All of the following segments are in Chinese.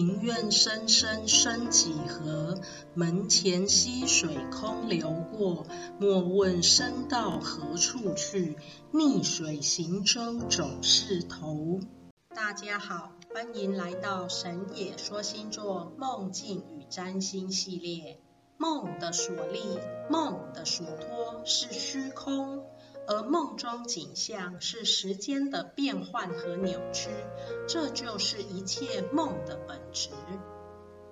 庭院深深深几何？门前溪水空流过。莫问身到何处去，逆水行舟总是头。大家好，欢迎来到神野说星座梦境与占星系列。梦的所立，梦的所托是虚空。而梦中景象是时间的变换和扭曲，这就是一切梦的本质。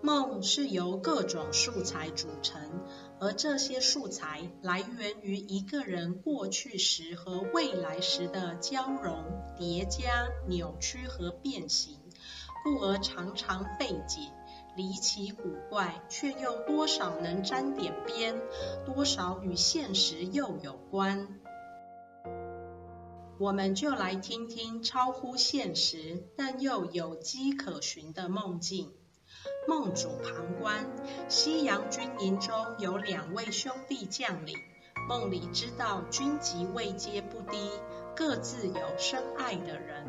梦是由各种素材组成，而这些素材来源于一个人过去时和未来时的交融、叠加、扭曲和变形，故而常常费解、离奇古怪，却又多少能沾点边，多少与现实又有关。我们就来听听超乎现实但又有迹可循的梦境。梦主旁观，西洋军营中有两位兄弟将领，梦里知道军级位阶不低，各自有深爱的人。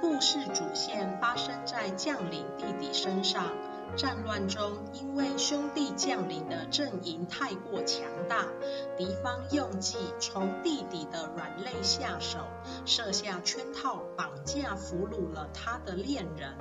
故事主线发生在将领弟弟身上。战乱中，因为兄弟将领的阵营太过强大，敌方用计从弟弟的软肋下手，设下圈套，绑架俘虏了他的恋人。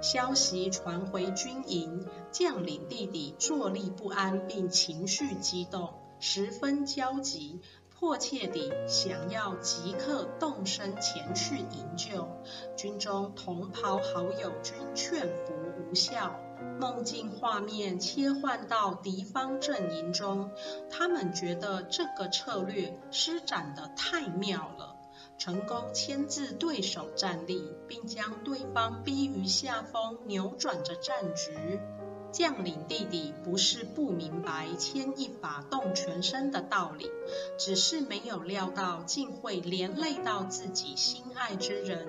消息传回军营，将领弟弟坐立不安，并情绪激动，十分焦急，迫切地想要即刻动身前去营救。军中同袍好友均劝服无效。梦境画面切换到敌方阵营中，他们觉得这个策略施展得太妙了，成功牵制对手战力，并将对方逼于下风，扭转着战局。将领弟弟不是不明白牵一发动全身的道理，只是没有料到竟会连累到自己心爱之人，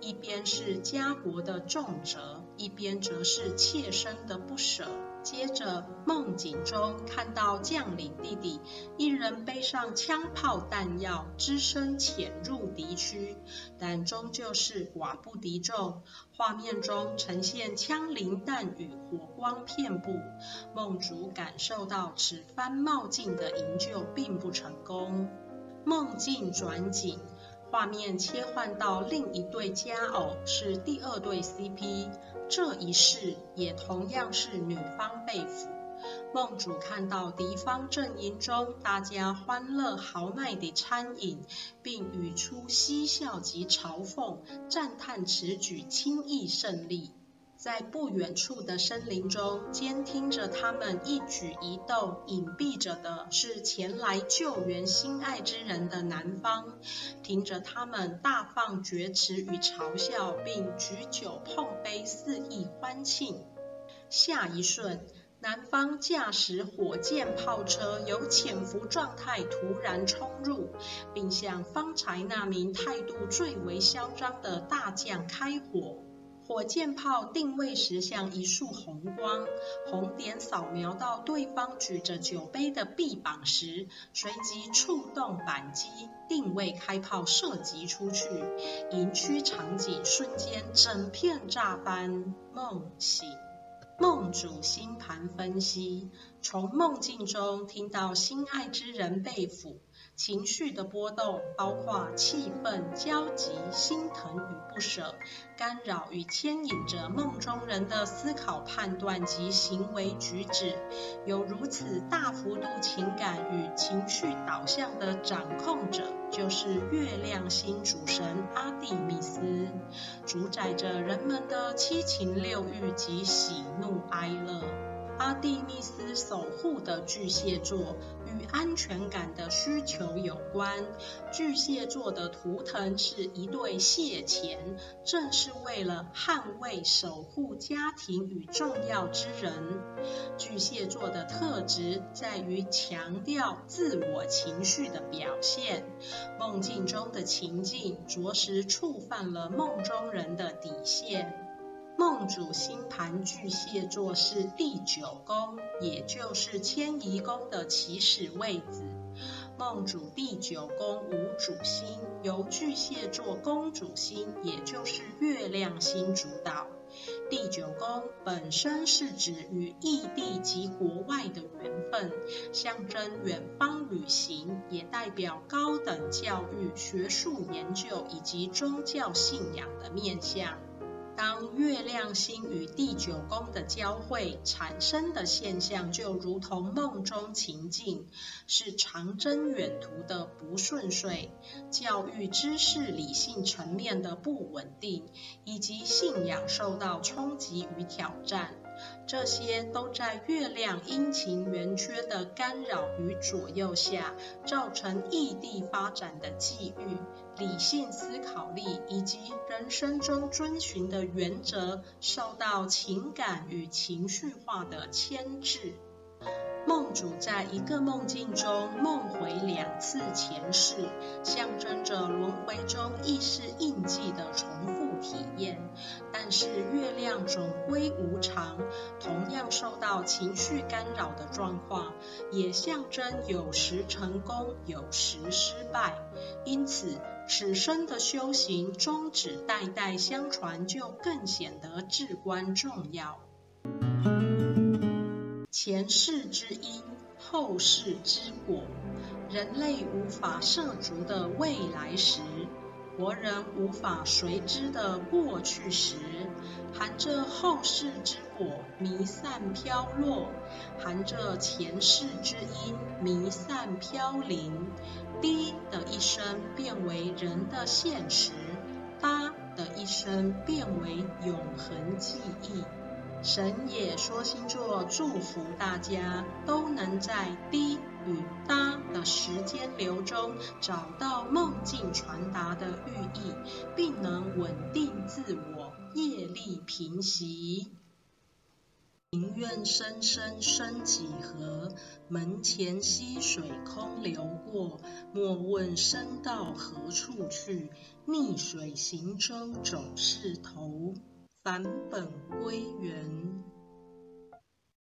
一边是家国的重责，一边则是切身的不舍。接着，梦境中看到将领弟弟一人背上枪炮弹药，只身潜入敌区，但终究是寡不敌众。画面中呈现枪林弹雨，火光遍布。梦主感受到此番冒进的营救并不成功。梦境转景。画面切换到另一对佳偶，是第二对 CP。这一世也同样是女方被俘。梦主看到敌方阵营中大家欢乐豪迈的餐饮，并语出嬉笑及嘲讽，赞叹此举轻易胜利。在不远处的森林中，监听着他们一举一动，隐蔽着的是前来救援心爱之人的男方，听着他们大放厥词与嘲笑，并举酒碰杯，肆意欢庆。下一瞬，男方驾驶火箭炮车由潜伏状态突然冲入，并向方才那名态度最为嚣张的大将开火。火箭炮定位时像一束红光，红点扫描到对方举着酒杯的臂膀时，随即触动扳机，定位开炮射击出去，营区场景瞬间整片炸翻。梦醒，梦主星盘分析，从梦境中听到心爱之人被俘。情绪的波动包括气愤、焦急、心疼与不舍，干扰与牵引着梦中人的思考、判断及行为举止。有如此大幅度情感与情绪导向的掌控者，就是月亮星主神阿蒂米斯，主宰着人们的七情六欲及喜怒哀乐。阿蒂密斯守护的巨蟹座与安全感的需求有关。巨蟹座的图腾是一对蟹钳，正是为了捍卫、守护家庭与重要之人。巨蟹座的特质在于强调自我情绪的表现。梦境中的情境着实触犯了梦中人的底线。梦主星盘巨蟹座是第九宫，也就是迁移宫的起始位置。梦主第九宫无主星，由巨蟹座宫主星，也就是月亮星主导。第九宫本身是指与异地及国外的缘分，象征远方旅行，也代表高等教育、学术研究以及宗教信仰的面向。当月亮星与第九宫的交汇产生的现象，就如同梦中情境，是长征远途的不顺遂，教育知识理性层面的不稳定，以及信仰受到冲击与挑战。这些都在月亮阴晴圆缺的干扰与左右下，造成异地发展的际遇。理性思考力以及人生中遵循的原则，受到情感与情绪化的牵制。梦主在一个梦境中梦回两次前世，象征着轮回中意识印记的重复体验。但是月亮总归无常，同样受到情绪干扰的状况，也象征有时成功，有时失败。因此，此生的修行宗旨代代相传，就更显得至关重要。前世之因，后世之果。人类无法涉足的未来时，国人无法随之的过去时，含着后世之果弥散飘落，含着前世之因弥散飘零。滴的一声变为人的现实，哒的一声变为永恒记忆。神也说星座祝福大家都能在滴与时间流中找到梦境传达的寓意，并能稳定自我，业力平息。庭院深深深几何，门前溪水空流过。莫问身到何处去，逆水行舟总是头。返本归元。